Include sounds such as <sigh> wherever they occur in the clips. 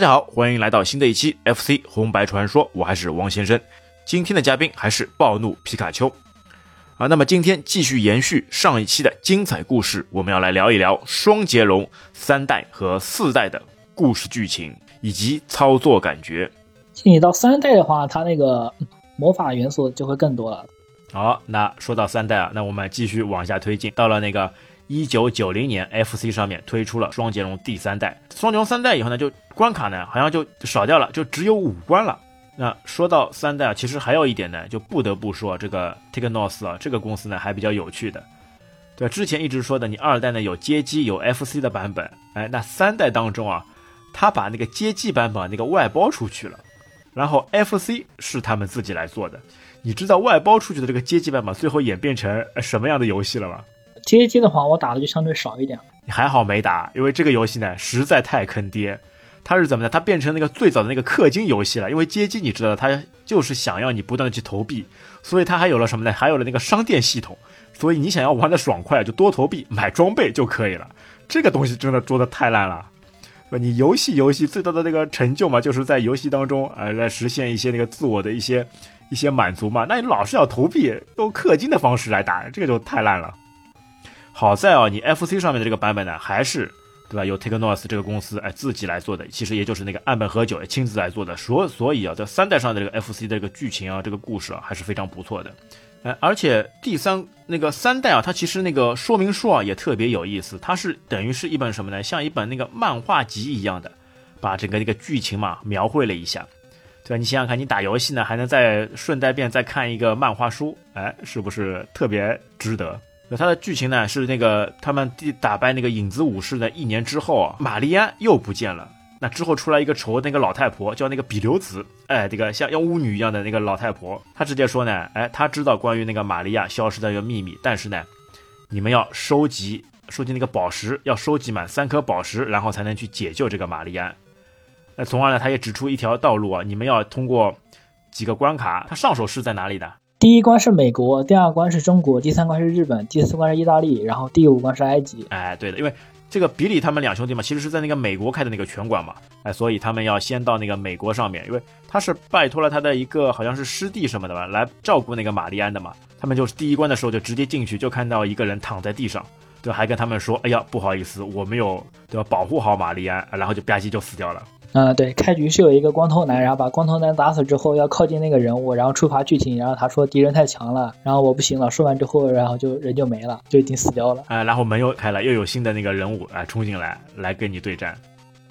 大家好，欢迎来到新的一期 FC 红白传说，我还是王先生。今天的嘉宾还是暴怒皮卡丘啊。那么今天继续延续上一期的精彩故事，我们要来聊一聊双截龙三代和四代的故事剧情以及操作感觉。你到三代的话，它那个魔法元素就会更多了。好，那说到三代啊，那我们继续往下推进，到了那个。一九九零年，FC 上面推出了双截龙第三代。双截龙三代以后呢，就关卡呢好像就少掉了，就只有五关了。那说到三代啊，其实还有一点呢，就不得不说这个 Technos 啊，这个公司呢还比较有趣的。对，之前一直说的，你二代呢有街机有 FC 的版本，哎，那三代当中啊，他把那个街机版本那个外包出去了，然后 FC 是他们自己来做的。你知道外包出去的这个街机版本最后演变成什么样的游戏了吗？街机的话，我打的就相对少一点。你还好没打，因为这个游戏呢实在太坑爹。它是怎么呢？它变成那个最早的那个氪金游戏了。因为街机你知道，它就是想要你不断的去投币，所以它还有了什么呢？还有了那个商店系统。所以你想要玩的爽快，就多投币买装备就可以了。这个东西真的做的太烂了。你游戏游戏最大的那个成就嘛，就是在游戏当中呃来实现一些那个自我的一些一些满足嘛。那你老是要投币，用氪金的方式来打，这个就太烂了。好在啊，你 FC 上面的这个版本呢，还是对吧？由 Technos 这个公司哎自己来做的，其实也就是那个岸本和久亲自来做的。所所以啊，在三代上的这个 FC 的这个剧情啊，这个故事啊，还是非常不错的。哎，而且第三那个三代啊，它其实那个说明书啊也特别有意思，它是等于是一本什么呢？像一本那个漫画集一样的，把整个那个剧情嘛描绘了一下，对吧？你想想看，你打游戏呢，还能再顺带便再看一个漫画书，哎，是不是特别值得？那它的剧情呢是那个他们第打败那个影子武士的一年之后啊，玛丽安又不见了。那之后出来一个仇那个老太婆，叫那个比留子，哎，这个像妖巫女一样的那个老太婆，她直接说呢，哎，她知道关于那个玛利亚消失的一个秘密，但是呢，你们要收集收集那个宝石，要收集满三颗宝石，然后才能去解救这个玛丽安。那从而呢，他也指出一条道路啊，你们要通过几个关卡，他上手是在哪里的？第一关是美国，第二关是中国，第三关是日本，第四关是意大利，然后第五关是埃及。哎，对的，因为这个比利他们两兄弟嘛，其实是在那个美国开的那个拳馆嘛，哎，所以他们要先到那个美国上面，因为他是拜托了他的一个好像是师弟什么的吧，来照顾那个玛丽安的嘛。他们就是第一关的时候就直接进去，就看到一个人躺在地上，对，还跟他们说，哎呀，不好意思，我没有对吧，保护好玛丽安，然后就吧唧就死掉了。嗯，对，开局是有一个光头男，然后把光头男打死之后，要靠近那个人物，然后触发剧情，然后他说敌人太强了，然后我不行了。说完之后，然后就人就没了，就已经死掉了。哎，然后门又开了，又有新的那个人物哎冲进来，来跟你对战。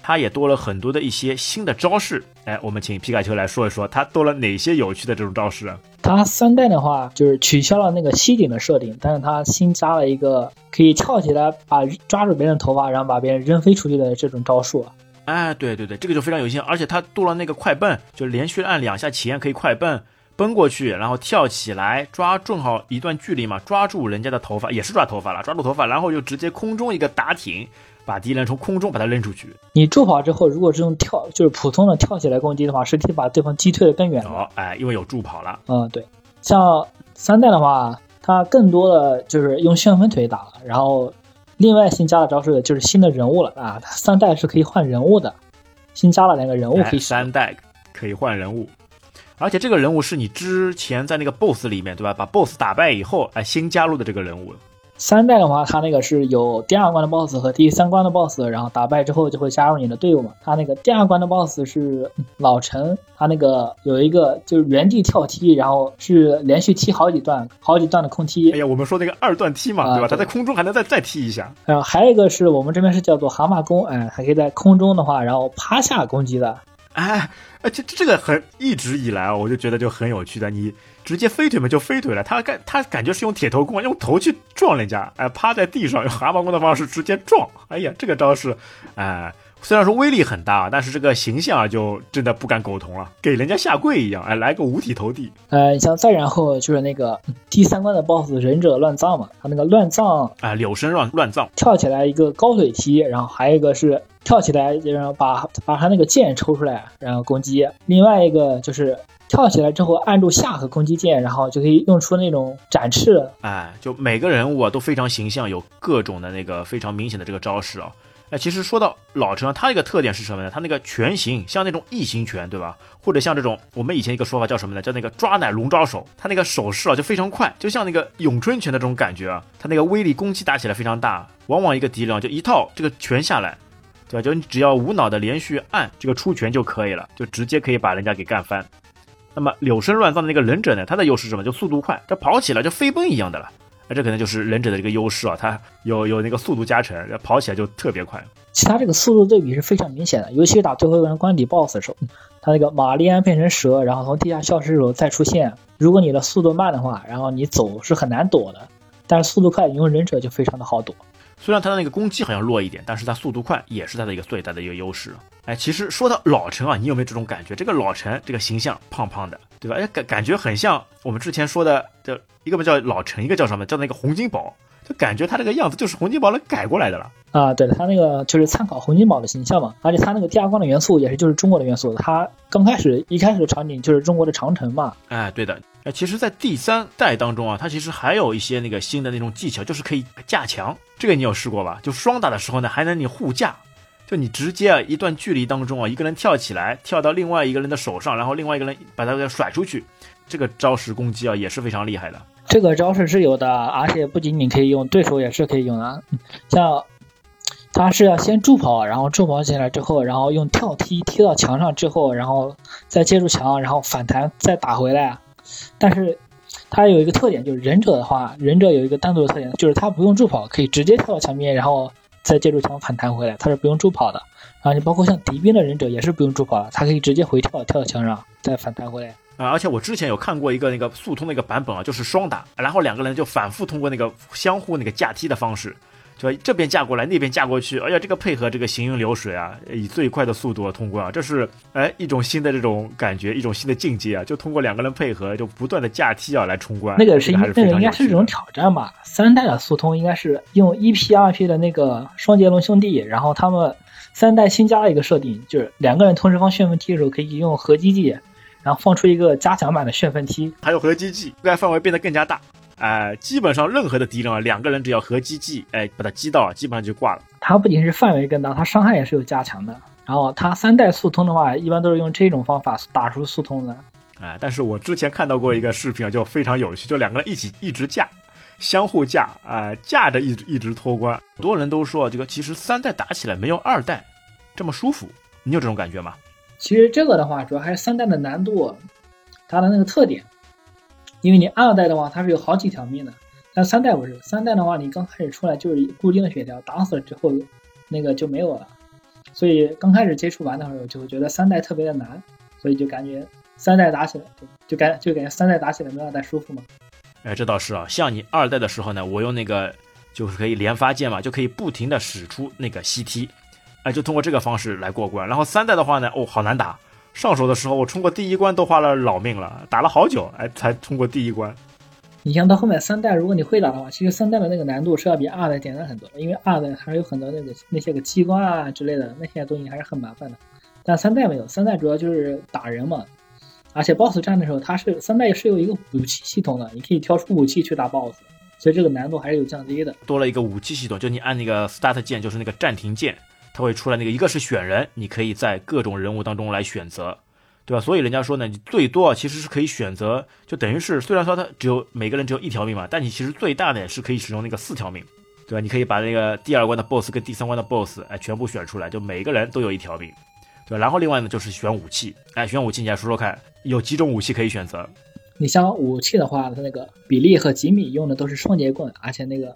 他也多了很多的一些新的招式。哎，我们请皮卡丘来说一说，他多了哪些有趣的这种招式？他三代的话，就是取消了那个吸顶的设定，但是他新加了一个可以跳起来把抓住别人头发，然后把别人扔飞出去的这种招数。哎，对对对，这个就非常有心，而且他多了那个快蹦，就连续按两下前可以快蹦，奔过去，然后跳起来抓正好一段距离嘛，抓住人家的头发，也是抓头发了，抓住头发，然后就直接空中一个打挺，把敌人从空中把他扔出去。你助跑之后，如果是用跳，就是普通的跳起来攻击的话，是可以把对方击退的更远哦。哎，因为有助跑了。嗯，对，像三代的话，它更多的就是用旋风腿打了，然后。另外新加的招式就是新的人物了啊，三代是可以换人物的，新加了两个人物可以三代可以换人物，而且这个人物是你之前在那个 BOSS 里面对吧？把 BOSS 打败以后哎新加入的这个人物。三代的话，它那个是有第二关的 BOSS 和第三关的 BOSS，然后打败之后就会加入你的队伍嘛。它那个第二关的 BOSS 是老陈，他那个有一个就是原地跳踢，然后是连续踢好几段、好几段的空踢。哎呀，我们说那个二段踢嘛，对吧？他在空中还能再再踢一下。然后还有一个是我们这边是叫做蛤蟆功，哎，还可以在空中的话，然后趴下攻击的。哎，而且这个很一直以来啊，我就觉得就很有趣的你。直接飞腿嘛就飞腿了，他感他感觉是用铁头功，用头去撞人家，哎，趴在地上用蛤蟆功的方式直接撞，哎呀，这个招式，哎，虽然说威力很大，但是这个形象啊就真的不敢苟同了，给人家下跪一样，哎，来个五体投地。呃，像再然后就是那个第三关的 BOSS 忍者乱葬嘛，他那个乱葬啊，柳生乱乱葬，跳起来一个高腿踢，然后还有一个是跳起来，然后把把他那个剑抽出来，然后攻击，另外一个就是。跳起来之后按住下和攻击键，然后就可以用出那种展翅。哎，就每个人物啊都非常形象，有各种的那个非常明显的这个招式啊。哎，其实说到老陈啊，他一个特点是什么呢？他那个拳型像那种异形拳，对吧？或者像这种我们以前一个说法叫什么呢？叫那个抓奶龙抓手。他那个手势啊就非常快，就像那个咏春拳的这种感觉啊。他那个威力攻击打起来非常大，往往一个敌人就一套这个拳下来，对吧？就你只要无脑的连续按这个出拳就可以了，就直接可以把人家给干翻。那么柳生乱葬的那个忍者呢？他的优势是什么？就速度快，他跑起来就飞奔一样的了。那这可能就是忍者的这个优势啊，它有有那个速度加成，跑起来就特别快。其他这个速度对比是非常明显的，尤其是打最后一关关底 BOSS 的时候，<laughs> 他那个玛丽安变成蛇，然后从地下消失的时候再出现。如果你的速度慢的话，然后你走是很难躲的，但是速度快，你用忍者就非常的好躲。虽然他的那个攻击好像弱一点，但是他速度快也是他的一个最大的一个优势。哎，其实说到老陈啊，你有没有这种感觉？这个老陈这个形象胖胖的，对吧？哎，感感觉很像我们之前说的，叫一个不叫老陈，一个叫什么？叫那个洪金宝，就感觉他这个样子就是洪金宝能改过来的了。啊，对他那个就是参考洪金宝的形象嘛，而且他那个第二关的元素也是就是中国的元素，他刚开始一开始的场景就是中国的长城嘛。哎，对的。哎，其实，在第三代当中啊，它其实还有一些那个新的那种技巧，就是可以架墙。这个你有试过吧？就双打的时候呢，还能你护架，就你直接啊一段距离当中啊，一个人跳起来，跳到另外一个人的手上，然后另外一个人把他给甩出去，这个招式攻击啊也是非常厉害的。这个招式是有的，而且不仅仅可以用，对手也是可以用的。像他是要先助跑，然后助跑起来之后，然后用跳踢踢到墙上之后，然后再接住墙，然后反弹再打回来。但是，它有一个特点，就是忍者的话，忍者有一个单独的特点，就是他不用助跑，可以直接跳到墙边，然后再借助墙反弹回来，他是不用助跑的。然后你包括像敌兵的忍者也是不用助跑的，他可以直接回跳，跳到墙上再反弹回来。啊，而且我之前有看过一个那个速通的一个版本啊，就是双打，然后两个人就反复通过那个相互那个架踢的方式。就这边架过来，那边架过去，哎呀，这个配合这个行云流水啊，以最快的速度通过啊，这是哎一种新的这种感觉，一种新的境界啊，就通过两个人配合，就不断的架梯啊来冲关。那个是那个应该是一种挑战吧？三代的速通应该是用一 P 二 P 的那个双杰龙兄弟，然后他们三代新加了一个设定，就是两个人同时放旋风踢的时候可以用合击技，然后放出一个加强版的旋风踢，还有合击技，覆盖范围变得更加大。哎，基本上任何的敌人啊，两个人只要合击技，哎，把他击到，基本上就挂了。它不仅是范围更大，它伤害也是有加强的。然后它三代速通的话，一般都是用这种方法打出速通的。哎，但是我之前看到过一个视频啊，就非常有趣，就两个人一起一直架，相互架，啊，架着一直一直脱关。很多人都说这个其实三代打起来没有二代这么舒服，你有这种感觉吗？其实这个的话，主要还是三代的难度，它的那个特点。因为你二代的话，它是有好几条命的，但三代不是。三代的话，你刚开始出来就是固定的血条，打死了之后，那个就没有了。所以刚开始接触玩的时候，就会觉得三代特别的难，所以就感觉三代打起来就感就感觉三代打起来没二代舒服嘛。哎，这倒是啊。像你二代的时候呢，我用那个就是可以连发键嘛，就可以不停的使出那个吸踢，哎，就通过这个方式来过关。然后三代的话呢，哦，好难打。上手的时候，我冲过第一关都花了老命了，打了好久，哎，才通过第一关。你像到后面三代，如果你会打的话，其实三代的那个难度是要比二代简单很多，因为二代还有很多那个那些个机关啊之类的那些东西还是很麻烦的。但三代没有，三代主要就是打人嘛，而且 BOSS 战的时候，它是三代是有一个武器系统的，你可以挑出武器去打 BOSS，所以这个难度还是有降低的。多了一个武器系统，就你按那个 Start 键，就是那个暂停键。它会出来那个，一个是选人，你可以在各种人物当中来选择，对吧？所以人家说呢，你最多其实是可以选择，就等于是虽然说它只有每个人只有一条命嘛，但你其实最大的是可以使用那个四条命，对吧？你可以把那个第二关的 BOSS 跟第三关的 BOSS 哎全部选出来，就每个人都有一条命，对吧？然后另外呢就是选武器，哎，选武器你来说说看，有几种武器可以选择？你像武器的话，它那个比利和吉米用的都是双节棍，而且那个。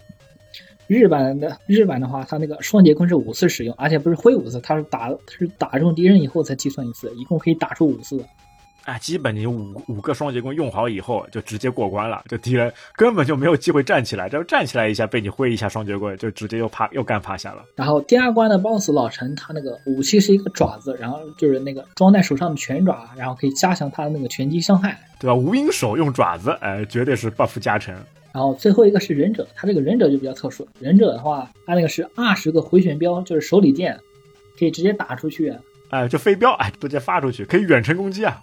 日版的日版的话，它那个双截棍是五次使用，而且不是挥五次，它是打是打中敌人以后才计算一次，一共可以打出五次。哎，基本你五五个双节棍用好以后，就直接过关了，就敌人根本就没有机会站起来，只要站起来一下，被你挥一下双节棍，就直接又趴又干趴下了。然后第二关的 BOSS 老陈，他那个武器是一个爪子，然后就是那个装在手上的拳爪，然后可以加强他的那个拳击伤害，对吧？无影手用爪子，哎，绝对是 buff 加成。然后最后一个是忍者，他这个忍者就比较特殊。忍者的话，他那个是二十个回旋镖，就是手里剑，可以直接打出去。哎，就飞镖，哎，直接发出去，可以远程攻击啊。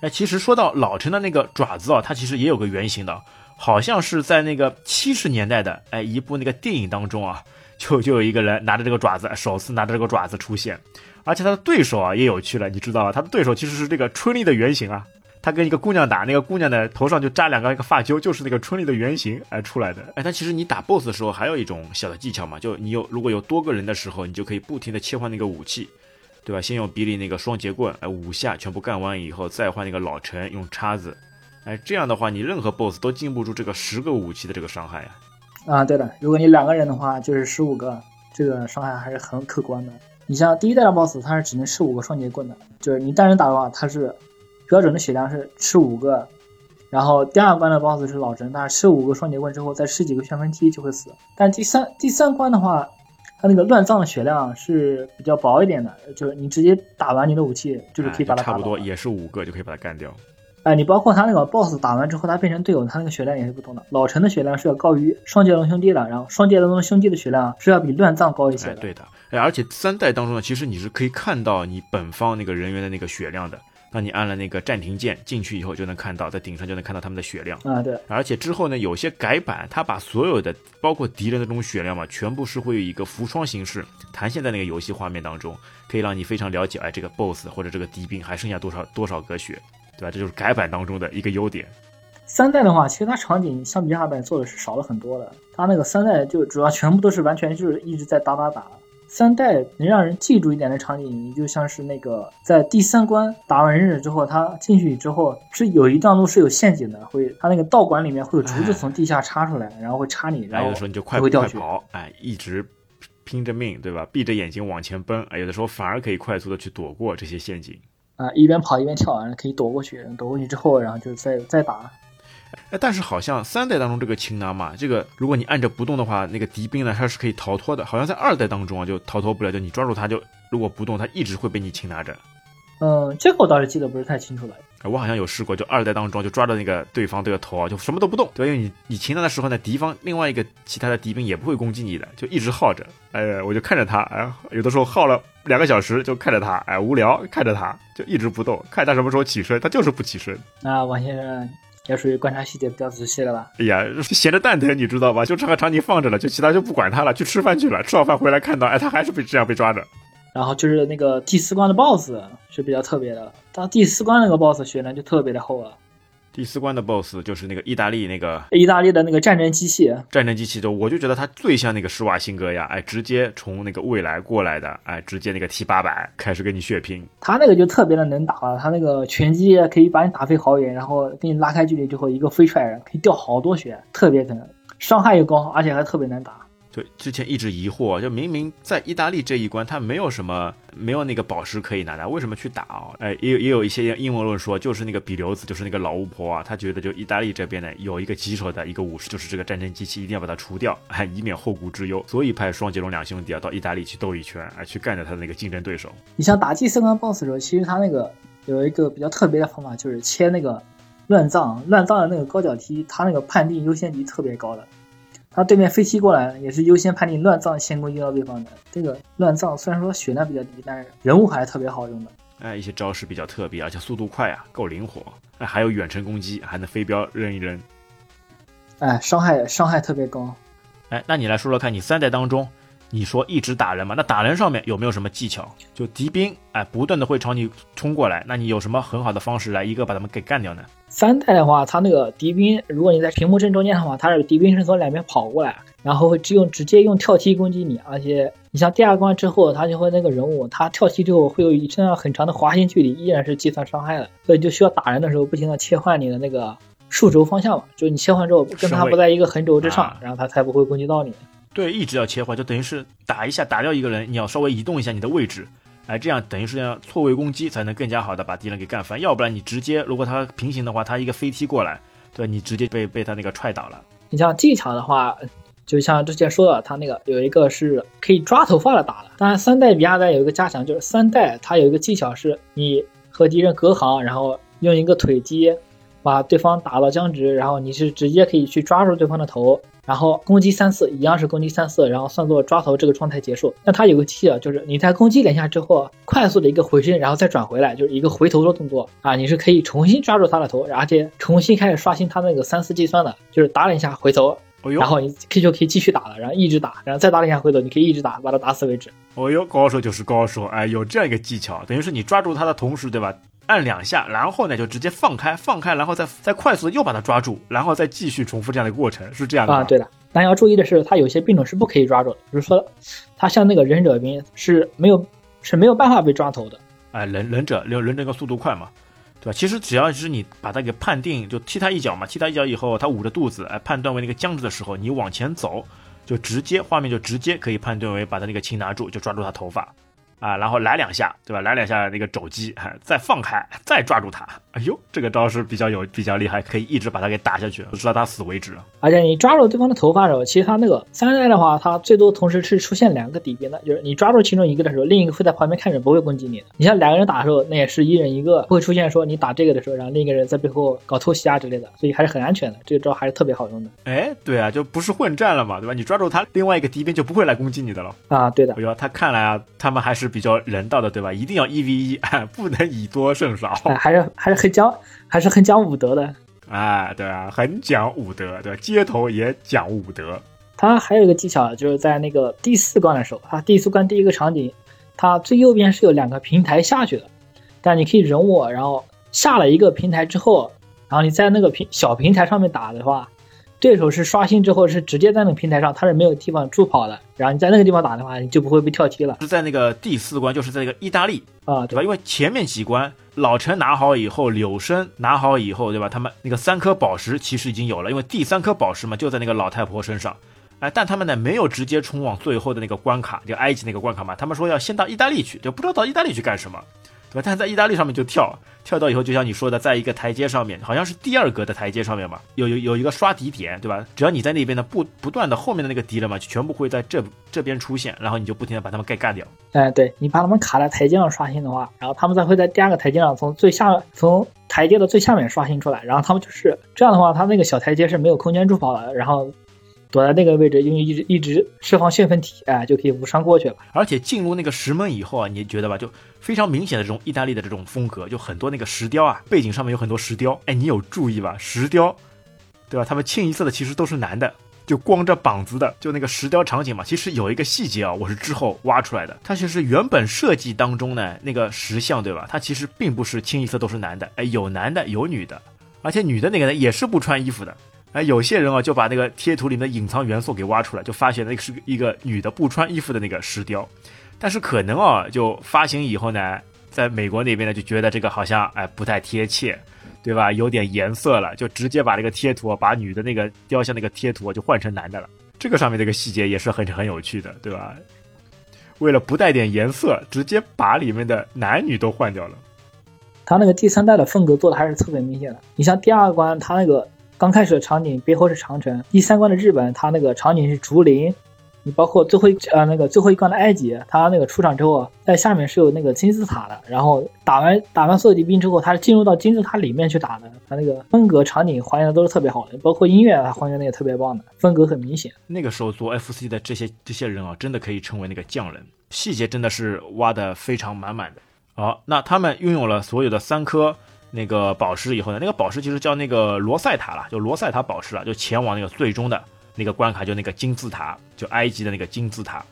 哎，其实说到老陈的那个爪子啊，它其实也有个原型的，好像是在那个七十年代的哎一部那个电影当中啊，就就有一个人拿着这个爪子，首次拿着这个爪子出现，而且他的对手啊也有趣了，你知道吧？他的对手其实是这个春丽的原型啊。他跟一个姑娘打，那个姑娘的头上就扎两个一个发揪，就是那个春丽的原型哎出来的。哎，但其实你打 BOSS 的时候还有一种小的技巧嘛，就你有如果有多个人的时候，你就可以不停的切换那个武器，对吧？先用比利那个双节棍，哎，五下全部干完以后，再换那个老陈用叉子，哎，这样的话你任何 BOSS 都禁不住这个十个武器的这个伤害呀。啊，对的，如果你两个人的话，就是十五个，这个伤害还是很可观的。你像第一代的 BOSS，它是只能吃五个双节棍的，就是你单人打的话，它是。标准的血量是吃五个，然后第二关的 BOSS 是老陈，他吃五个双节棍之后，再吃几个旋风踢就会死。但第三第三关的话，他那个乱葬的血量是比较薄一点的，就是你直接打完你的武器，就是可以把它差不多也是五个就可以把它干掉。哎，你包括他那个 BOSS 打完之后，他变成队友，他那个血量也是不同的。老陈的血量是要高于双截龙兄弟的，然后双截龙兄弟的血量是要比乱葬高一些的。对的，哎，而且三代当中呢，其实你是可以看到你本方那个人员的那个血量的。那你按了那个暂停键进去以后，就能看到在顶上就能看到他们的血量啊，对。而且之后呢，有些改版，它把所有的包括敌人的这种血量嘛，全部是会有一个浮窗形式弹现在那个游戏画面当中，可以让你非常了解，哎，这个 BOSS 或者这个敌兵还剩下多少多少格血，对吧？这就是改版当中的一个优点。三代的话，其实它场景相比二代做的是少了很多的，它那个三代就主要全部都是完全就是一直在打打打。三代能让人记住一点的场景，你就像是那个在第三关打完忍者之后，他进去之后是有一段路是有陷阱的，会他那个道馆里面会有竹子从地下插出来，然后会插你，然后有的时候你就快快跑，哎，一直拼着命，对吧？闭着眼睛往前奔，哎，有的时候反而可以快速的去躲过这些陷阱，啊，一边跑一边跳，完了可以躲过去，躲过去之后，然后就再再打。<laughs> 哎，但是好像三代当中这个擒拿嘛，这个如果你按着不动的话，那个敌兵呢它是可以逃脱的。好像在二代当中啊就逃脱不了，就你抓住它就如果不动，它一直会被你擒拿着。嗯，这个我倒是记得不是太清楚了。我好像有试过，就二代当中就抓着那个对方这个头啊，就什么都不动，对，因为你你擒拿的时候呢，敌方另外一个其他的敌兵也不会攻击你的，就一直耗着。哎，我就看着他，哎，有的时候耗了两个小时，就看着他，哎，无聊，看着他就一直不动，看他什么时候起身，他就是不起身。那，王先生。也属于观察细节比较仔细了吧？哎呀，闲着蛋疼，你知道吧？就这个场景放着了，就其他就不管他了，去吃饭去了。吃好饭回来看到，哎，他还是被这样被抓着。然后就是那个第四关的 BOSS 是比较特别的，他第四关那个 BOSS 血量就特别的厚啊。第四关的 BOSS 就是那个意大利那个意大利的那个战争机器，战争机器就我就觉得它最像那个施瓦辛格呀，哎，直接从那个未来过来的，哎，直接那个 T 八百开始跟你血拼。他那个就特别的能打了，他那个拳击可以把你打飞好远，然后给你拉开距离之后一个飞踹可以掉好多血，特别疼，伤害又高，而且还特别难打。就之前一直疑惑，就明明在意大利这一关他没有什么，没有那个宝石可以拿的，为什么去打哦？哎，也有也有一些阴谋论说，就是那个比留子，就是那个老巫婆啊，她觉得就意大利这边呢有一个棘手的一个武士，就是这个战争机器，一定要把它除掉，<laughs> 哎，以免后顾之忧，所以派双截龙两兄弟啊到意大利去斗一圈，哎，去干掉他的那个竞争对手。你像打第三关 BOSS 的时候，其实他那个有一个比较特别的方法，就是切那个乱葬，乱葬的那个高脚踢，他那个判定优先级特别高的。他对面飞踢过来，也是优先判定乱葬先攻击到对方的。这个乱葬虽然说血量比较低，但是人物还是特别好用的。哎，一些招式比较特别，而且速度快啊，够灵活。哎，还有远程攻击，还能飞镖扔一扔。哎，伤害伤害特别高。哎，那你来说说看，你三代当中，你说一直打人嘛？那打人上面有没有什么技巧？就敌兵哎，不断的会朝你冲过来，那你有什么很好的方式来一个把他们给干掉呢？三代的话，它那个敌兵，如果你在屏幕正中间的话，他是敌兵是从两边跑过来，然后会只用直接用跳踢攻击你，而且你像第二关之后，它就会那个人物，他跳踢之后会有一段很长的滑行距离，依然是计算伤害的，所以就需要打人的时候不停的切换你的那个数轴方向嘛，就你切换之后跟他不在一个横轴之上，然后他才不会攻击到你。对，一直要切换，就等于是打一下打掉一个人，你要稍微移动一下你的位置。哎，这样等于是要错位攻击才能更加好的把敌人给干翻，要不然你直接如果他平行的话，他一个飞踢过来，对你直接被被他那个踹倒了。你像技巧的话，就像之前说的，他那个有一个是可以抓头发的打了。当然三代比二代有一个加强，就是三代它有一个技巧是，你和敌人隔行，然后用一个腿击把对方打到僵直，然后你是直接可以去抓住对方的头。然后攻击三次，一样是攻击三次，然后算作抓头这个状态结束。那它有个技巧，就是你在攻击两下之后，快速的一个回身，然后再转回来，就是一个回头的动作啊，你是可以重新抓住他的头，而且重新开始刷新他那个三次计算的，就是打两下回头，哦哟然后你可以就可以继续打了，然后一直打，然后再打两下回头，你可以一直打，把它打死为止。哦哟，高手就是高手，哎，有这样一个技巧，等于是你抓住他的同时，对吧？按两下，然后呢就直接放开，放开，然后再再快速的又把它抓住，然后再继续重复这样的过程，是这样的吧啊，对的。但要注意的是，它有些兵种是不可以抓住的，比如说，它像那个忍者兵是没有是没有办法被抓头的。哎，忍忍者，忍忍者个速度快嘛，其实只要是你把他给判定，就踢他一脚嘛，踢他一脚以后，他捂着肚子，哎，判断为那个僵直的时候，你往前走，就直接画面就直接可以判断为把他那个擒拿住，就抓住他头发。啊，然后来两下，对吧？来两下那个肘击，哎再放开，再抓住他。哎呦，这个招式比较有比较厉害，可以一直把他给打下去，直到他死为止。而且你抓住对方的头发的时候，其实他那个三代的话，他最多同时是出现两个敌兵的，就是你抓住其中一个的时候，另一个会在旁边看着，不会攻击你的。你像两个人打的时候，那也是一人一个，不会出现说你打这个的时候，然后另一个人在背后搞偷袭啊之类的，所以还是很安全的。这个招还是特别好用的哎，对啊，就不是混战了嘛，对吧？你抓住他，另外一个敌兵就不会来攻击你的了。啊。对的哎，呦，他看来啊，他们还是比较人道的，对吧？一定要一 v 一，哎，<laughs> 不能以多胜少。哎，还是还是很讲还是很讲武德的。哎，对啊，很讲武德，对吧？街头也讲武德。它还有一个技巧，就是在那个第四关的时候，它第四关第一个场景，它最右边是有两个平台下去的，但你可以忍我，然后下了一个平台之后，然后你在那个平小平台上面打的话，对手是刷新之后是直接在那个平台上，他是没有地方助跑的，然后你在那个地方打的话，你就不会被跳踢了是在那个第四关，就是在那个意大利，啊，对吧？因为前面几关老陈拿好以后，柳生拿好以后，对吧？他们那个三颗宝石其实已经有了，因为第三颗宝石嘛就在那个老太婆身上。哎，但他们呢没有直接冲往最后的那个关卡，就埃及那个关卡嘛。他们说要先到意大利去，就不知道到意大利去干什么，对吧？但是在意大利上面就跳，跳到以后就像你说的，在一个台阶上面，好像是第二格的台阶上面吧，有有有一个刷敌点，对吧？只要你在那边的不不断的后面的那个敌人嘛，就全部会在这这边出现，然后你就不停的把他们给干掉。哎，对你把他们卡在台阶上刷新的话，然后他们再会在第二个台阶上从最下从台阶的最下面刷新出来，然后他们就是这样的话，他那个小台阶是没有空间助跑的，然后躲在那个位置，因为一直一直释放兴奋体，哎，就可以无伤过去了。而且进入那个石门以后啊，你觉得吧，就非常明显的这种意大利的这种风格，就很多那个石雕啊，背景上面有很多石雕，哎，你有注意吧？石雕，对吧？他们清一色的其实都是男的，就光着膀子的，就那个石雕场景嘛。其实有一个细节啊，我是之后挖出来的，它其实原本设计当中呢，那个石像对吧？它其实并不是清一色都是男的，哎，有男的有女的，而且女的那个呢也是不穿衣服的。哎，有些人啊就把那个贴图里面的隐藏元素给挖出来，就发现那个是一个女的不穿衣服的那个石雕，但是可能啊，就发行以后呢，在美国那边呢就觉得这个好像哎不太贴切，对吧？有点颜色了，就直接把这个贴图啊，把女的那个雕像那个贴图啊就换成男的了。这个上面这个细节也是很很有趣的，对吧？为了不带点颜色，直接把里面的男女都换掉了。他那个第三代的风格做的还是特别明显的。你像第二关，他那个刚开始的场景背后是长城；第三关的日本，它那个场景是竹林。你包括最后一呃那个最后一关的埃及，它那个出场之后，在下面是有那个金字塔的。然后打完打完所有敌兵之后，他是进入到金字塔里面去打的。他那个风格场景还原的都是特别好的，包括音乐它还原的也特别棒的，风格很明显。那个时候做 FC 的这些这些人啊，真的可以称为那个匠人，细节真的是挖的非常满满的。好，那他们拥有了所有的三颗那个宝石以后呢，那个宝石其实叫那个罗塞塔了，就罗塞塔宝石了，就前往那个最终的那个关卡，就那个金字塔，就埃及的那个金字塔。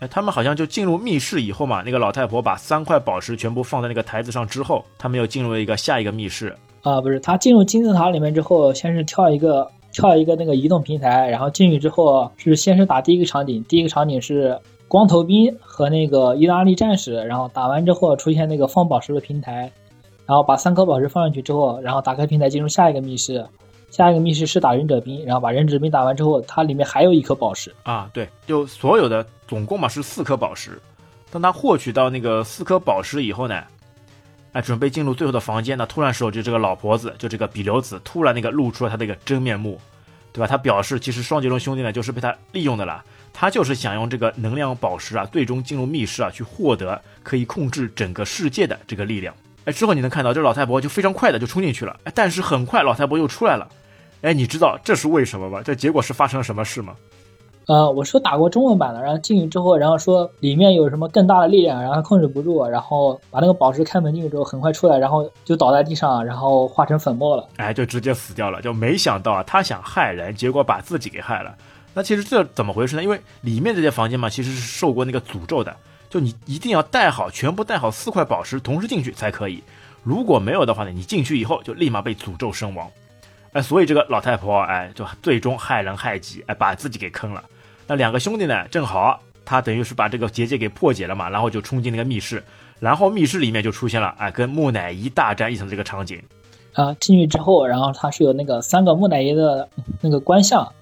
哎，他们好像就进入密室以后嘛，那个老太婆把三块宝石全部放在那个台子上之后，他们又进入了一个下一个密室。啊，不是，他进入金字塔里面之后，先是跳一个跳一个那个移动平台，然后进去之后是先是打第一个场景，第一个场景是光头兵和那个意大利战士，然后打完之后出现那个放宝石的平台，然后把三颗宝石放上去之后，然后打开平台进入下一个密室，下一个密室是打忍者兵，然后把忍者兵打完之后，它里面还有一颗宝石，啊，对，就所有的总共嘛是四颗宝石。当他获取到那个四颗宝石以后呢，哎，准备进入最后的房间呢，突然时候就这个老婆子，就这个比留子，突然那个露出了他那个真面目，对吧？他表示其实双截龙兄弟呢就是被他利用的了，他就是想用这个能量宝石啊，最终进入密室啊，去获得可以控制整个世界的这个力量。哎，之后你能看到这老太婆就非常快的就冲进去了，哎，但是很快老太婆又出来了。哎，你知道这是为什么吗？这结果是发生了什么事吗？呃，我说打过中文版的，然后进去之后，然后说里面有什么更大的力量，然后控制不住，然后把那个宝石开门进去之后，很快出来，然后就倒在地上，然后化成粉末了。哎，就直接死掉了。就没想到啊，他想害人，结果把自己给害了。那其实这怎么回事呢？因为里面这些房间嘛，其实是受过那个诅咒的，就你一定要带好，全部带好四块宝石，同时进去才可以。如果没有的话呢，你进去以后就立马被诅咒身亡。哎，所以这个老太婆哎，就最终害人害己，哎，把自己给坑了。那两个兄弟呢？正好他等于是把这个结界给破解了嘛，然后就冲进那个密室，然后密室里面就出现了哎，跟木乃伊大战一场这个场景。啊，进去之后，然后他是有那个三个木乃伊的那个观象，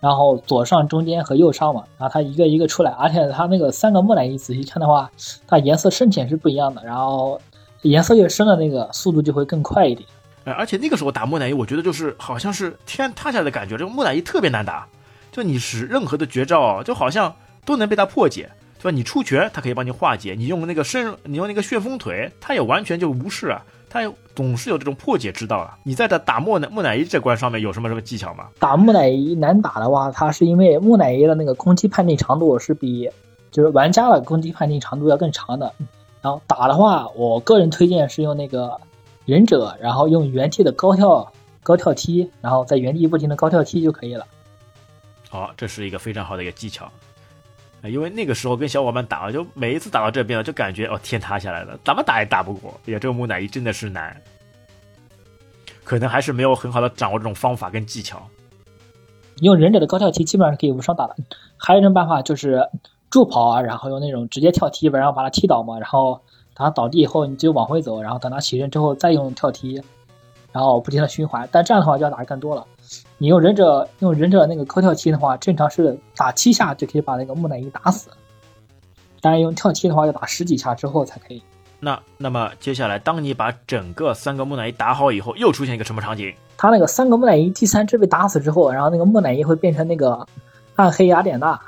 然后左上、中间和右上嘛，然后它一个一个出来，而且它那个三个木乃伊仔细看的话，它颜色深浅是不一样的，然后颜色越深的那个速度就会更快一点。哎，而且那个时候打木乃伊，我觉得就是好像是天塌下来的感觉，这个木乃伊特别难打。就你使任何的绝招，就好像都能被他破解，对吧？你出拳，它可以帮你化解；你用那个身，你用那个旋风腿，它也完全就无视啊！他总是有这种破解之道啊！你在这打木乃木乃伊这关上面有什么什么技巧吗？打木乃伊难打的话，它是因为木乃伊的那个攻击判定长度是比就是玩家的攻击判定长度要更长的。然后打的话，我个人推荐是用那个忍者，然后用原地的高跳高跳踢，然后在原地不停的高跳踢就可以了。好，这是一个非常好的一个技巧，因为那个时候跟小伙伴打，就每一次打到这边了，就感觉哦天塌下来了，怎么打也打不过。哎呀，这个木乃伊真的是难，可能还是没有很好的掌握这种方法跟技巧。用忍者的高跳踢基本上是可以无伤打的，还有一种办法就是助跑啊，然后用那种直接跳踢，然后把他踢倒嘛，然后等他倒地以后，你就往回走，然后等他起身之后再用跳踢，然后不停的循环。但这样的话就要打的更多了。你用忍者用忍者那个高跳踢的话，正常是打七下就可以把那个木乃伊打死，但是用跳踢的话要打十几下之后才可以。那那么接下来，当你把整个三个木乃伊打好以后，又出现一个什么场景？他那个三个木乃伊第三只被打死之后，然后那个木乃伊会变成那个暗黑雅典娜。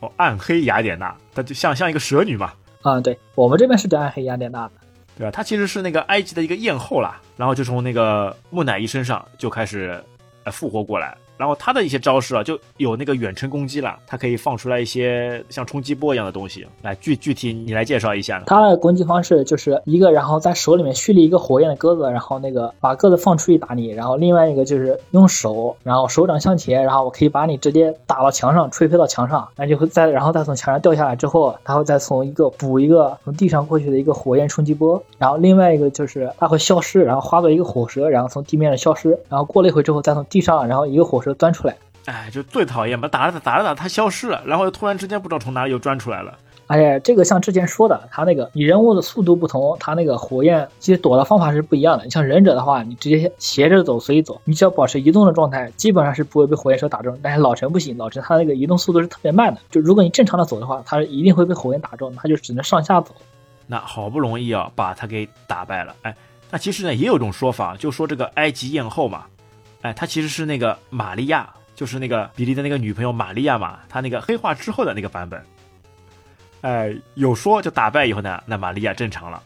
哦，暗黑雅典娜，它就像像一个蛇女嘛。啊，对我们这边是叫暗黑雅典娜的，对吧？它其实是那个埃及的一个艳后啦，然后就从那个木乃伊身上就开始。复活过来。然后他的一些招式啊，就有那个远程攻击了，它可以放出来一些像冲击波一样的东西。来，具具体你来介绍一下。他的攻击方式就是一个，然后在手里面蓄力一个火焰的鸽子，然后那个把鸽子放出去打你。然后另外一个就是用手，然后手掌向前，然后我可以把你直接打到墙上，吹飞到墙上，那就会再然后再从墙上掉下来之后，他会再从一个补一个从地上过去的一个火焰冲击波。然后另外一个就是它会消失，然后化作一个火蛇，然后从地面上消失。然后过了一会之后，再从地上，然后一个火蛇钻出来。哎，就最讨厌嘛，打着打着打，它消失了，然后又突然之间不知道从哪里又钻出来了。哎，这个像之前说的，它那个你人物的速度不同，它那个火焰其实躲的方法是不一样的。你像忍者的话，你直接斜着走，随意走，你只要保持移动的状态，基本上是不会被火焰蛇打中。但是老陈不行，老陈他那个移动速度是特别慢的，就如果你正常的走的话，他一定会被火焰打中，他就只能上下走。那好不容易啊，把他给打败了。哎，那其实呢，也有种说法，就说这个埃及艳后嘛，哎，他其实是那个玛利亚。就是那个比利的那个女朋友玛利亚嘛，他那个黑化之后的那个版本，哎，有说就打败以后呢，那玛利亚正常了，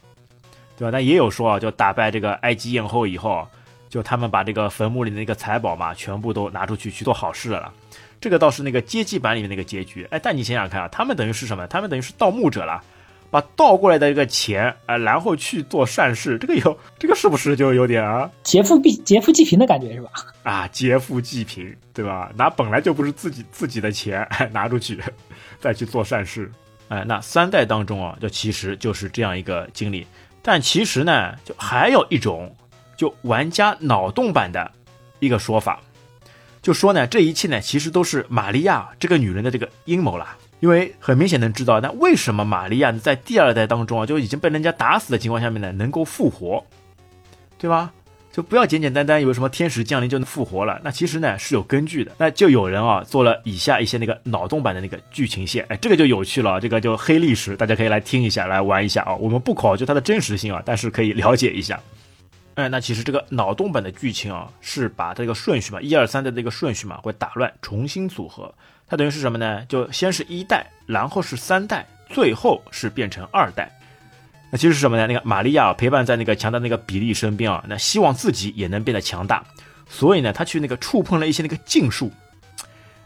对吧？那也有说啊，就打败这个埃及艳后以后，就他们把这个坟墓里的那个财宝嘛，全部都拿出去去做好事了。这个倒是那个街机版里面那个结局。哎，但你想想看啊，他们等于是什么？他们等于是盗墓者了。把倒过来的这个钱啊，然后去做善事，这个有 <laughs> 这个是不是就有点啊劫富必劫富济贫的感觉是吧？<laughs> 啊，劫富济贫，对吧？拿本来就不是自己自己的钱 <laughs> 拿出去，再去做善事，哎，那三代当中啊，就其实就是这样一个经历。但其实呢，就还有一种，就玩家脑洞版的一个说法，就说呢，这一切呢，其实都是玛利亚这个女人的这个阴谋啦。因为很明显能知道，那为什么玛利亚在第二代当中啊就已经被人家打死的情况下面呢能够复活，对吧？就不要简简单单以为什么天使降临就能复活了，那其实呢是有根据的。那就有人啊做了以下一些那个脑洞版的那个剧情线，哎，这个就有趣了，这个就黑历史，大家可以来听一下，来玩一下啊。我们不考究它的真实性啊，但是可以了解一下。哎，那其实这个脑洞版的剧情啊，是把这个顺序嘛，一二三的这个顺序嘛会打乱，重新组合。它等于是什么呢？就先是一代，然后是三代，最后是变成二代。那其实是什么呢？那个玛利亚陪伴在那个强大那个比利身边啊，那希望自己也能变得强大，所以呢，他去那个触碰了一些那个禁术。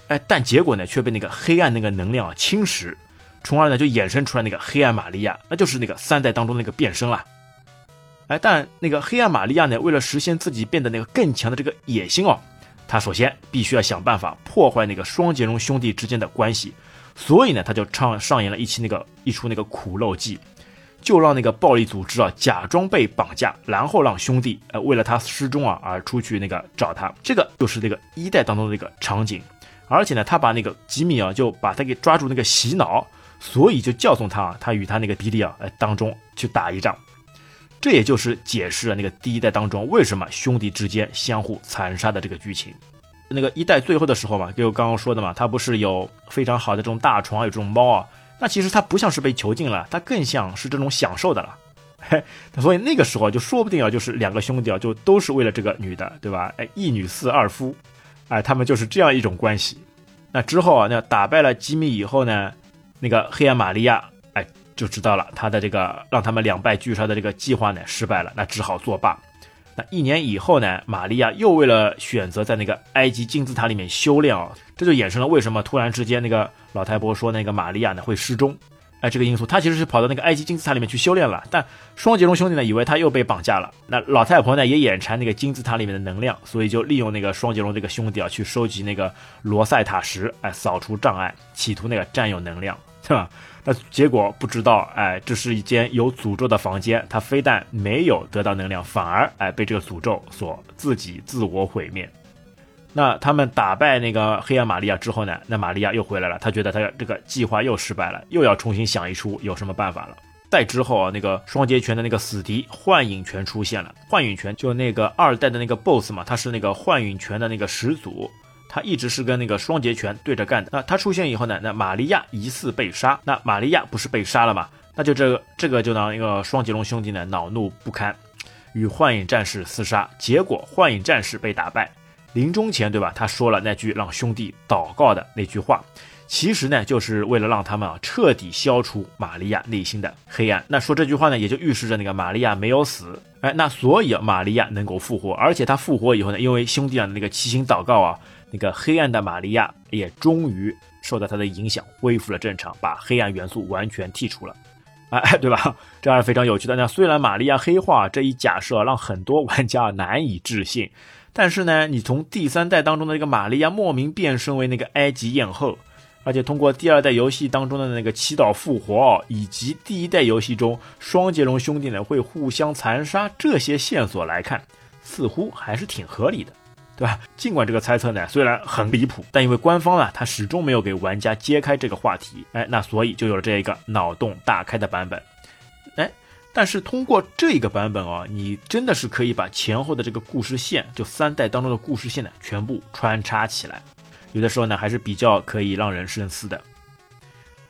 哎，但结果呢却被那个黑暗那个能量啊侵蚀，从而呢就衍生出来那个黑暗玛利亚，那就是那个三代当中那个变身了。哎，但那个黑暗玛利亚呢，为了实现自己变得那个更强的这个野心哦，他首先必须要想办法破坏那个双截龙兄弟之间的关系，所以呢，他就唱上演了一期那个一出那个苦肉计。就让那个暴力组织啊假装被绑架，然后让兄弟呃为了他失踪啊而出去那个找他，这个就是那个一代当中的那个场景。而且呢，他把那个吉米啊就把他给抓住那个洗脑，所以就叫送他啊，他与他那个比利啊呃当中去打一仗。这也就是解释了那个第一代当中为什么兄弟之间相互残杀的这个剧情。那个一代最后的时候嘛，就刚刚说的嘛，他不是有非常好的这种大床，有这种猫啊。那其实他不像是被囚禁了，他更像是这种享受的了，嘿，所以那个时候就说不定啊，就是两个兄弟啊，就都是为了这个女的，对吧？哎，一女四二夫，哎，他们就是这样一种关系。那之后啊，那打败了吉米以后呢，那个黑暗玛利亚，就知道了他的这个让他们两败俱伤的这个计划呢失败了，那只好作罢。那一年以后呢，玛利亚又为了选择在那个埃及金字塔里面修炼啊，这就衍生了为什么突然之间那个。老太婆说：“那个玛利亚呢会失踪，哎，这个因素，她其实是跑到那个埃及金字塔里面去修炼了。但双杰龙兄弟呢，以为他又被绑架了。那老太婆呢，也眼馋那个金字塔里面的能量，所以就利用那个双杰龙这个兄弟啊，去收集那个罗塞塔石，哎，扫除障碍，企图那个占有能量，是 <laughs> 吧？那结果不知道，哎，这是一间有诅咒的房间，他非但没有得到能量，反而哎被这个诅咒所自己自我毁灭。”那他们打败那个黑暗玛利亚之后呢？那玛利亚又回来了，他觉得他这个计划又失败了，又要重新想一出有什么办法了。再之后啊，那个双截拳的那个死敌幻影拳出现了。幻影拳就那个二代的那个 BOSS 嘛，他是那个幻影拳的那个始祖，他一直是跟那个双截拳对着干的。那他出现以后呢，那玛利亚疑似被杀。那玛利亚不是被杀了吗？那就这个这个就让那个双截龙兄弟呢恼怒不堪，与幻影战士厮杀，结果幻影战士被打败。临终前，对吧？他说了那句让兄弟祷告的那句话，其实呢，就是为了让他们啊彻底消除玛利亚内心的黑暗。那说这句话呢，也就预示着那个玛利亚没有死，哎，那所以玛利亚能够复活，而且他复活以后呢，因为兄弟啊那个齐心祷告啊，那个黑暗的玛利亚也终于受到他的影响，恢复了正常，把黑暗元素完全剔除了，哎，对吧？这还是非常有趣的。那虽然玛利亚黑化这一假设让很多玩家难以置信。但是呢，你从第三代当中的这个玛利亚莫名变身为那个埃及艳后，而且通过第二代游戏当中的那个祈祷复活，以及第一代游戏中双截龙兄弟呢会互相残杀这些线索来看，似乎还是挺合理的，对吧？尽管这个猜测呢虽然很离谱，但因为官方啊他始终没有给玩家揭开这个话题，哎，那所以就有了这一个脑洞大开的版本，哎。但是通过这一个版本哦，你真的是可以把前后的这个故事线，就三代当中的故事线呢，全部穿插起来。有的时候呢，还是比较可以让人深思的。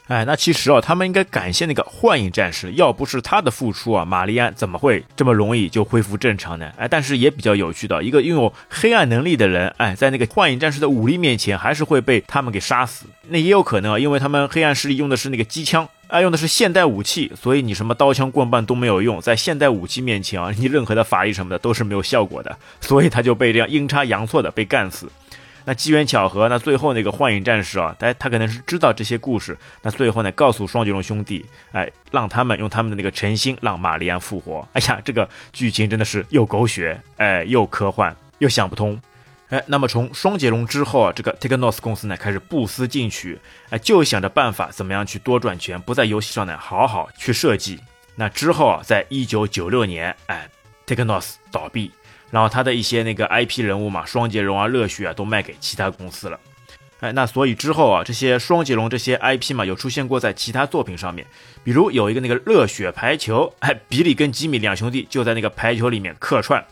哎，那其实啊，他们应该感谢那个幻影战士，要不是他的付出啊，玛丽安怎么会这么容易就恢复正常呢？哎，但是也比较有趣的，一个拥有黑暗能力的人，哎，在那个幻影战士的武力面前，还是会被他们给杀死。那也有可能啊，因为他们黑暗势力用的是那个机枪。啊，用的是现代武器，所以你什么刀枪棍棒都没有用，在现代武器面前啊，你任何的法力什么的都是没有效果的，所以他就被这样阴差阳错的被干死。那机缘巧合，那最后那个幻影战士啊，哎，他可能是知道这些故事，那最后呢，告诉双截龙兄弟，哎，让他们用他们的那个诚心让玛丽安复活。哎呀，这个剧情真的是又狗血，哎，又科幻，又想不通。哎，那么从双截龙之后啊，这个 Technos 公司呢开始不思进取，哎，就想着办法怎么样去多赚钱，不在游戏上呢好好去设计。那之后啊，在一九九六年，哎，Technos 倒闭，然后他的一些那个 IP 人物嘛，双截龙啊、热血啊，都卖给其他公司了。哎，那所以之后啊，这些双截龙这些 IP 嘛，有出现过在其他作品上面，比如有一个那个热血排球，<laughs> 哎，比利跟吉米两兄弟就在那个排球里面客串。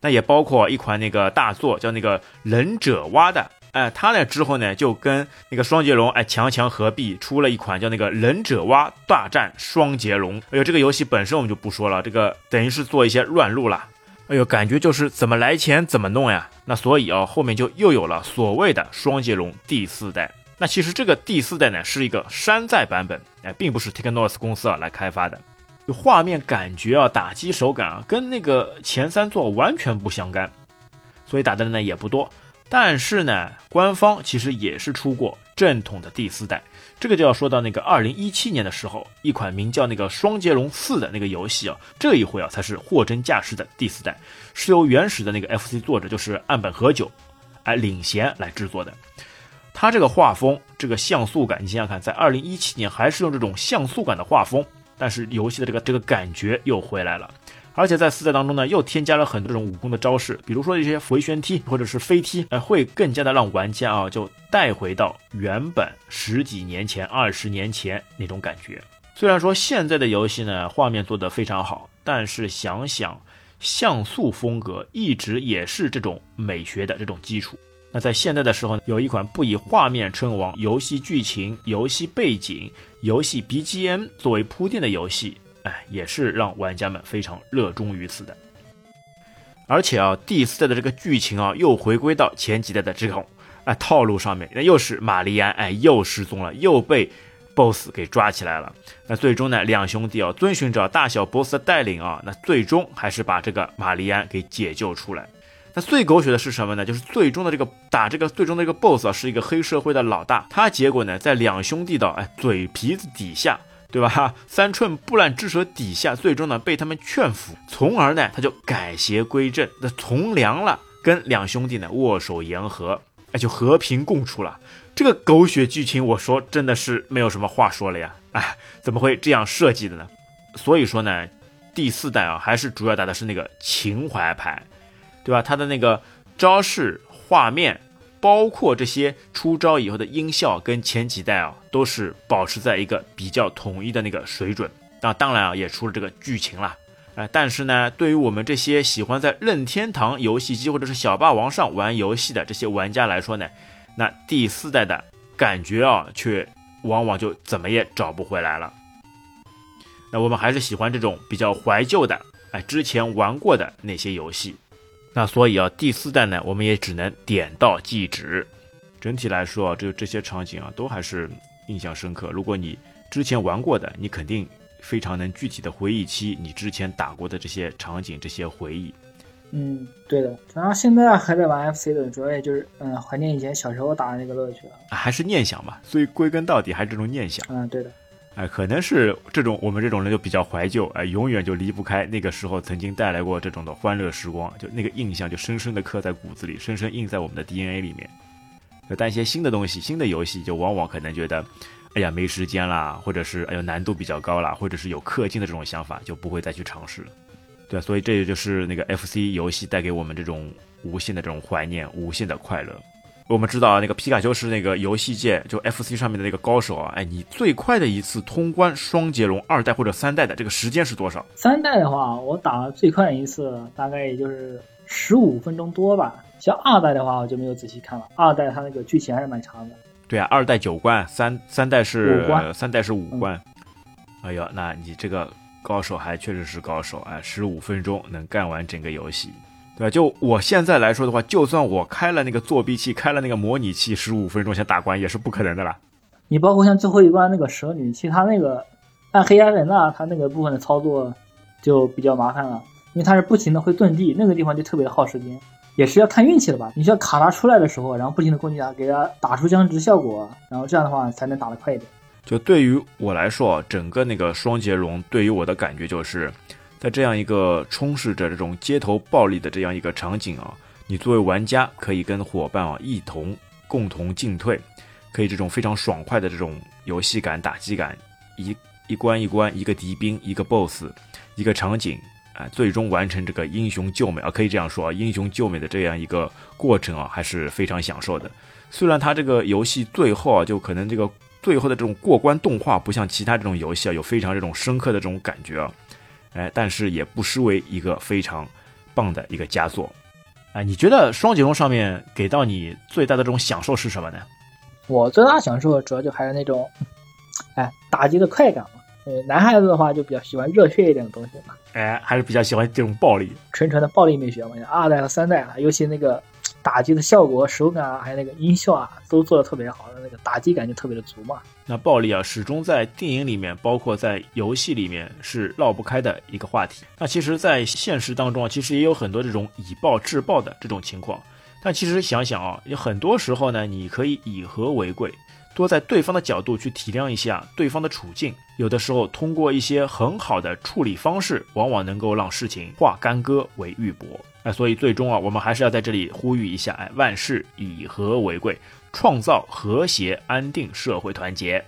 那也包括一款那个大作，叫那个忍者蛙的，哎，他呢之后呢就跟那个双截龙哎强强合璧，出了一款叫那个忍者蛙大战双截龙。哎呦，这个游戏本身我们就不说了，这个等于是做一些乱入了。哎呦，感觉就是怎么来钱怎么弄呀。那所以啊，后面就又有了所谓的双截龙第四代。那其实这个第四代呢是一个山寨版本，哎，并不是 Technos 公司啊来开发的。就画面感觉啊，打击手感啊，跟那个前三座完全不相干，所以打的人呢也不多。但是呢，官方其实也是出过正统的第四代。这个就要说到那个二零一七年的时候，一款名叫那个《双截龙四》的那个游戏啊，这一回啊才是货真价实的第四代，是由原始的那个 FC 作者就是岸本和久，哎领衔来制作的。它这个画风，这个像素感，你想想看，在二零一七年还是用这种像素感的画风，但是游戏的这个这个感觉又回来了。而且在四代当中呢，又添加了很多这种武功的招式，比如说一些回旋踢或者是飞踢，哎，会更加的让玩家啊就带回到原本十几年前、二十年前那种感觉。虽然说现在的游戏呢画面做得非常好，但是想想像素风格一直也是这种美学的这种基础。那在现在的时候呢，有一款不以画面称王、游戏剧情、游戏背景、游戏 BGM 作为铺垫的游戏。哎，也是让玩家们非常热衷于此的。而且啊，第四代的这个剧情啊，又回归到前几代的这种哎套路上面。那又是玛丽安哎又失踪了，又被 BOSS 给抓起来了。那最终呢，两兄弟啊，遵循着大小 BOSS 的带领啊，那最终还是把这个玛丽安给解救出来。那最狗血的是什么呢？就是最终的这个打这个最终的这个 BOSS 啊，是一个黑社会的老大。他结果呢，在两兄弟的哎嘴皮子底下。对吧？<laughs> 三寸不烂之舌底下，最终呢被他们劝服，从而呢他就改邪归正，那从良了，跟两兄弟呢握手言和，哎就和平共处了。这个狗血剧情，我说真的是没有什么话说了呀！哎，怎么会这样设计的呢？所以说呢，第四代啊还是主要打的是那个情怀牌，对吧？他的那个招式画面。包括这些出招以后的音效，跟前几代啊都是保持在一个比较统一的那个水准。那当然啊，也出了这个剧情了。哎，但是呢，对于我们这些喜欢在任天堂游戏机或者是小霸王上玩游戏的这些玩家来说呢，那第四代的感觉啊，却往往就怎么也找不回来了。那我们还是喜欢这种比较怀旧的，哎，之前玩过的那些游戏。那所以啊，第四代呢，我们也只能点到即止。整体来说啊，就这些场景啊，都还是印象深刻。如果你之前玩过的，你肯定非常能具体的回忆起你之前打过的这些场景、这些回忆。嗯，对的。然后现在还在玩 FC 的，主要也就是嗯，怀念以前小时候打的那个乐趣了。还是念想吧，所以归根到底还是这种念想。嗯，对的。哎，可能是这种我们这种人就比较怀旧，哎，永远就离不开那个时候曾经带来过这种的欢乐时光，就那个印象就深深的刻在骨子里，深深印在我们的 DNA 里面。但一些新的东西、新的游戏，就往往可能觉得，哎呀没时间啦，或者是哎呦难度比较高啦，或者是有氪金的这种想法，就不会再去尝试了。对，所以这也就是那个 FC 游戏带给我们这种无限的这种怀念、无限的快乐。我们知道啊，那个皮卡丘是那个游戏界就 FC 上面的那个高手啊。哎，你最快的一次通关双截龙二代或者三代的这个时间是多少？三代的话，我打了最快一次大概也就是十五分钟多吧。像二代的话，我就没有仔细看了。二代它那个剧情还是蛮长的。对啊，二代九关，三三代是五关，三代是五关。哎呦，那你这个高手还确实是高手啊，十五分钟能干完整个游戏。对吧？就我现在来说的话，就算我开了那个作弊器，开了那个模拟器，十五分钟想打关也是不可能的啦。你包括像最后一关那个蛇女，其他那个暗黑艾人呐，他那个部分的操作就比较麻烦了，因为他是不停的会遁地，那个地方就特别的耗时间，也是要看运气的吧。你需要卡他出来的时候，然后不停的攻击他，给他打出僵直效果，然后这样的话才能打得快一点。就对于我来说，整个那个双截龙对于我的感觉就是。在这样一个充斥着这种街头暴力的这样一个场景啊，你作为玩家可以跟伙伴啊一同共同进退，可以这种非常爽快的这种游戏感、打击感，一一关一关，一个敌兵，一个 BOSS，一个场景啊，最终完成这个英雄救美啊，可以这样说啊，英雄救美的这样一个过程啊，还是非常享受的。虽然它这个游戏最后啊，就可能这个最后的这种过关动画不像其他这种游戏啊，有非常这种深刻的这种感觉啊。哎，但是也不失为一个非常棒的一个佳作。哎，你觉得双截龙上面给到你最大的这种享受是什么呢？我最大享受主要就还是那种，哎，打击的快感嘛。呃，男孩子的话就比较喜欢热血一点的东西嘛。哎，还是比较喜欢这种暴力，纯纯的暴力美学嘛。二代和三代啊，尤其那个。打击的效果、手感啊，还有那个音效啊，都做的特别好，那个打击感就特别的足嘛。那暴力啊，始终在电影里面，包括在游戏里面是绕不开的一个话题。那其实，在现实当中啊，其实也有很多这种以暴制暴的这种情况。但其实想想啊，有很多时候呢，你可以以和为贵，多在对方的角度去体谅一下对方的处境。有的时候，通过一些很好的处理方式，往往能够让事情化干戈为玉帛。哎，所以最终啊，我们还是要在这里呼吁一下，哎，万事以和为贵，创造和谐安定社会团结。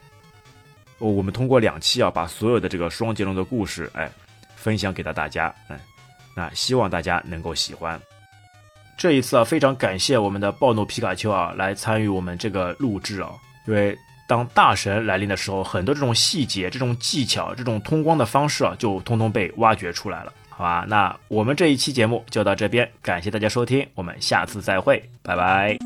哦，我们通过两期啊，把所有的这个双截龙的故事，哎，分享给到大家，哎，那希望大家能够喜欢。这一次啊，非常感谢我们的暴怒皮卡丘啊，来参与我们这个录制啊，因为当大神来临的时候，很多这种细节、这种技巧、这种通关的方式啊，就通通被挖掘出来了，好吧？那我们这一期节目就到这边，感谢大家收听，我们下次再会，拜拜。